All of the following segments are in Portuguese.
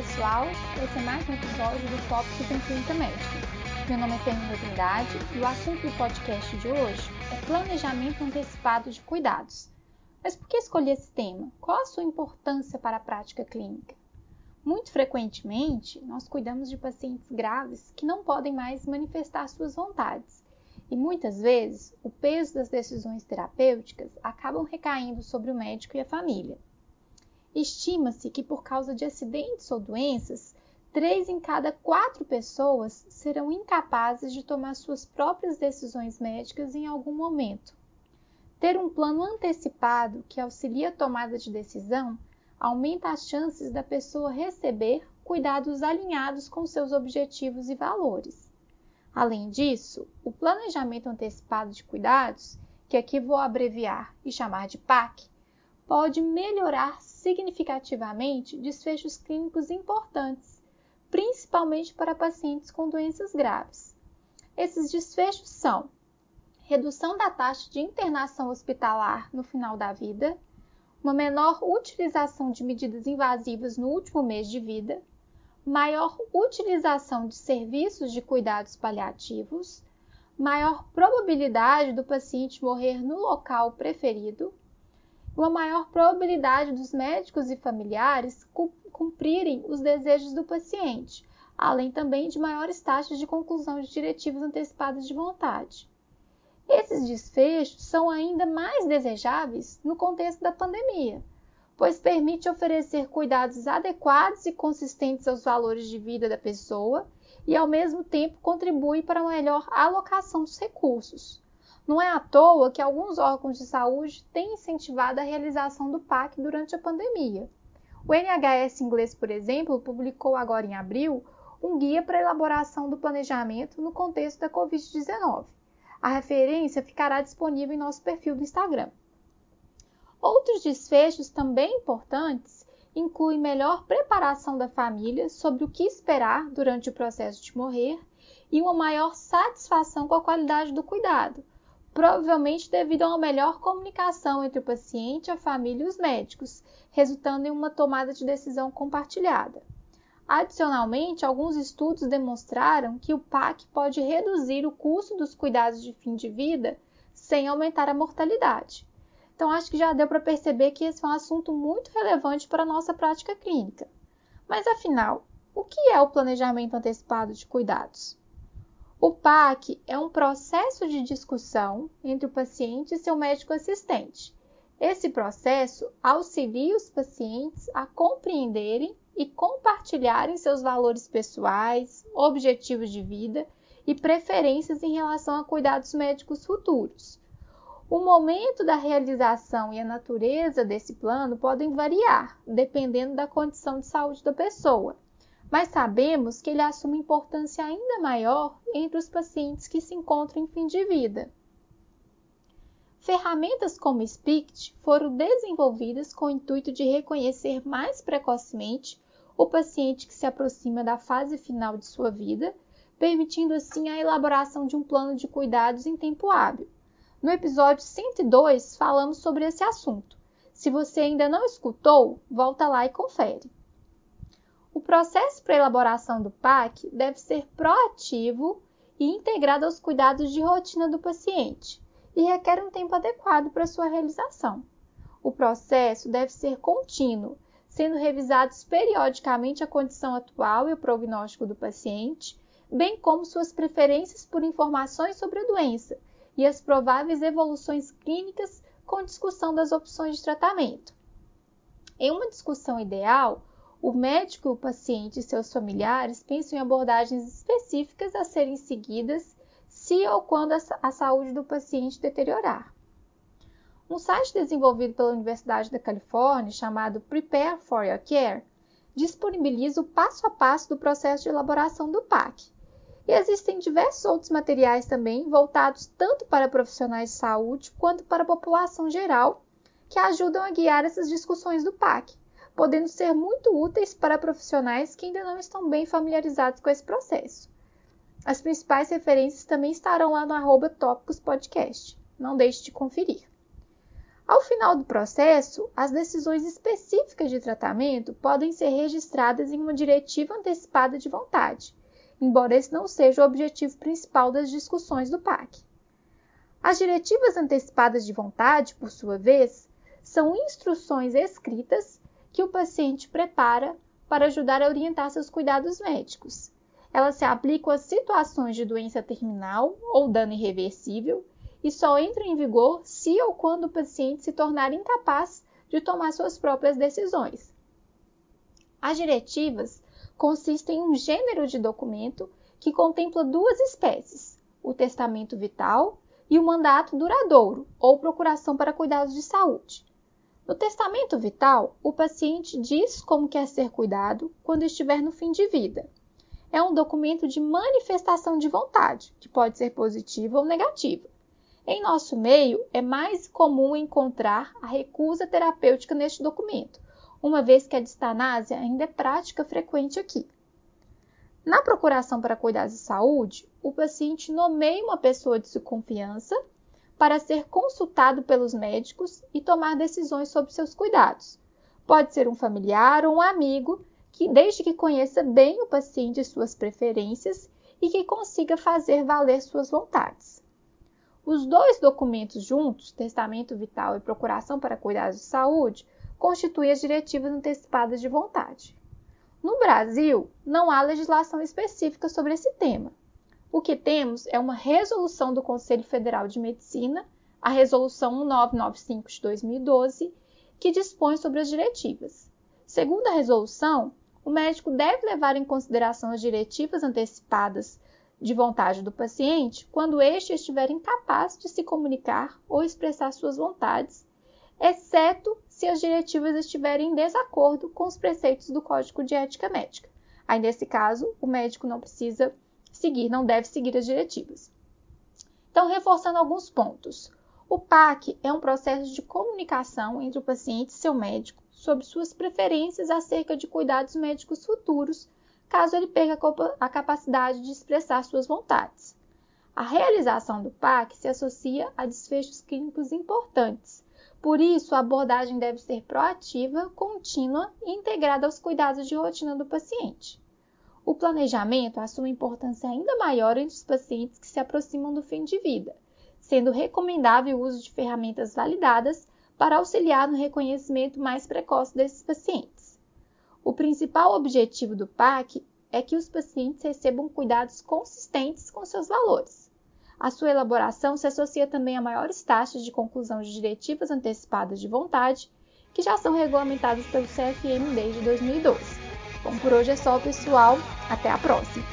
pessoal, esse é mais um episódio do Tópicos em Clínica Médica. Meu nome é Fernanda Trindade e o assunto do podcast de hoje é planejamento antecipado de cuidados. Mas por que escolhi esse tema? Qual a sua importância para a prática clínica? Muito frequentemente, nós cuidamos de pacientes graves que não podem mais manifestar suas vontades. E muitas vezes, o peso das decisões terapêuticas acabam recaindo sobre o médico e a família. Estima-se que por causa de acidentes ou doenças, três em cada quatro pessoas serão incapazes de tomar suas próprias decisões médicas em algum momento. Ter um plano antecipado que auxilia a tomada de decisão aumenta as chances da pessoa receber cuidados alinhados com seus objetivos e valores. Além disso, o planejamento antecipado de cuidados, que aqui vou abreviar e chamar de PAC, pode melhorar significativamente desfechos clínicos importantes, principalmente para pacientes com doenças graves. Esses desfechos são redução da taxa de internação hospitalar no final da vida, uma menor utilização de medidas invasivas no último mês de vida, maior utilização de serviços de cuidados paliativos, maior probabilidade do paciente morrer no local preferido, uma maior probabilidade dos médicos e familiares cumprirem os desejos do paciente, além também de maiores taxas de conclusão de diretivas antecipadas de vontade. Esses desfechos são ainda mais desejáveis no contexto da pandemia, pois permite oferecer cuidados adequados e consistentes aos valores de vida da pessoa e, ao mesmo tempo, contribui para uma melhor alocação dos recursos. Não é à toa que alguns órgãos de saúde têm incentivado a realização do PAC durante a pandemia. O NHS inglês, por exemplo, publicou agora em abril um guia para elaboração do planejamento no contexto da Covid-19. A referência ficará disponível em nosso perfil do Instagram. Outros desfechos também importantes incluem melhor preparação da família sobre o que esperar durante o processo de morrer e uma maior satisfação com a qualidade do cuidado, provavelmente devido a uma melhor comunicação entre o paciente, a família e os médicos, resultando em uma tomada de decisão compartilhada. Adicionalmente, alguns estudos demonstraram que o PAC pode reduzir o custo dos cuidados de fim de vida sem aumentar a mortalidade. Então, acho que já deu para perceber que esse é um assunto muito relevante para a nossa prática clínica. Mas, afinal, o que é o planejamento antecipado de cuidados? O PAC é um processo de discussão entre o paciente e seu médico assistente. Esse processo auxilia os pacientes a compreenderem e compartilharem seus valores pessoais, objetivos de vida e preferências em relação a cuidados médicos futuros. O momento da realização e a natureza desse plano podem variar, dependendo da condição de saúde da pessoa mas sabemos que ele assume importância ainda maior entre os pacientes que se encontram em fim de vida. Ferramentas como SPICT foram desenvolvidas com o intuito de reconhecer mais precocemente o paciente que se aproxima da fase final de sua vida, permitindo assim a elaboração de um plano de cuidados em tempo hábil. No episódio 102 falamos sobre esse assunto. Se você ainda não escutou, volta lá e confere. O processo para elaboração do PAC deve ser proativo e integrado aos cuidados de rotina do paciente e requer um tempo adequado para sua realização. O processo deve ser contínuo, sendo revisados periodicamente a condição atual e o prognóstico do paciente, bem como suas preferências por informações sobre a doença e as prováveis evoluções clínicas com discussão das opções de tratamento. Em uma discussão ideal, o médico, o paciente e seus familiares pensam em abordagens específicas a serem seguidas se ou quando a saúde do paciente deteriorar. Um site desenvolvido pela Universidade da Califórnia, chamado Prepare for Your Care, disponibiliza o passo a passo do processo de elaboração do PAC. E existem diversos outros materiais também voltados tanto para profissionais de saúde quanto para a população geral que ajudam a guiar essas discussões do PAC podendo ser muito úteis para profissionais que ainda não estão bem familiarizados com esse processo. As principais referências também estarão lá no Tópicos Podcast. Não deixe de conferir. Ao final do processo, as decisões específicas de tratamento podem ser registradas em uma diretiva antecipada de vontade, embora esse não seja o objetivo principal das discussões do PAC. As diretivas antecipadas de vontade, por sua vez, são instruções escritas que o paciente prepara para ajudar a orientar seus cuidados médicos. Elas se aplicam a situações de doença terminal ou dano irreversível e só entram em vigor se ou quando o paciente se tornar incapaz de tomar suas próprias decisões. As diretivas consistem em um gênero de documento que contempla duas espécies: o testamento vital e o mandato duradouro ou procuração para cuidados de saúde. No testamento vital, o paciente diz como quer ser cuidado quando estiver no fim de vida. É um documento de manifestação de vontade, que pode ser positiva ou negativa. Em nosso meio, é mais comum encontrar a recusa terapêutica neste documento, uma vez que a distanásia ainda é prática frequente aqui. Na procuração para cuidados de saúde, o paciente nomeia uma pessoa de sua confiança para ser consultado pelos médicos e tomar decisões sobre seus cuidados. Pode ser um familiar ou um amigo que desde que conheça bem o paciente e suas preferências e que consiga fazer valer suas vontades. Os dois documentos juntos, testamento vital e procuração para cuidados de saúde, constituem as diretivas antecipadas de vontade. No Brasil, não há legislação específica sobre esse tema. O que temos é uma resolução do Conselho Federal de Medicina, a Resolução 1995 de 2012, que dispõe sobre as diretivas. Segundo a resolução, o médico deve levar em consideração as diretivas antecipadas de vontade do paciente quando este estiver incapaz de se comunicar ou expressar suas vontades, exceto se as diretivas estiverem em desacordo com os preceitos do Código de Ética Médica. Aí, nesse caso, o médico não precisa seguir, não deve seguir as diretivas. Então, reforçando alguns pontos. O PAC é um processo de comunicação entre o paciente e seu médico sobre suas preferências acerca de cuidados médicos futuros caso ele perca a capacidade de expressar suas vontades. A realização do PAC se associa a desfechos clínicos importantes. Por isso, a abordagem deve ser proativa, contínua e integrada aos cuidados de rotina do paciente. O planejamento assume importância ainda maior entre os pacientes que se aproximam do fim de vida, sendo recomendável o uso de ferramentas validadas para auxiliar no reconhecimento mais precoce desses pacientes. O principal objetivo do PAC é que os pacientes recebam cuidados consistentes com seus valores. A sua elaboração se associa também a maiores taxas de conclusão de diretivas antecipadas de vontade, que já são regulamentadas pelo CFM desde 2012. Bom, por hoje é só, pessoal. Até a próxima!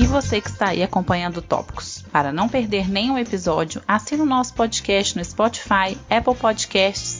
E você que está aí acompanhando Tópicos. Para não perder nenhum episódio, assine o nosso podcast no Spotify, Apple Podcasts,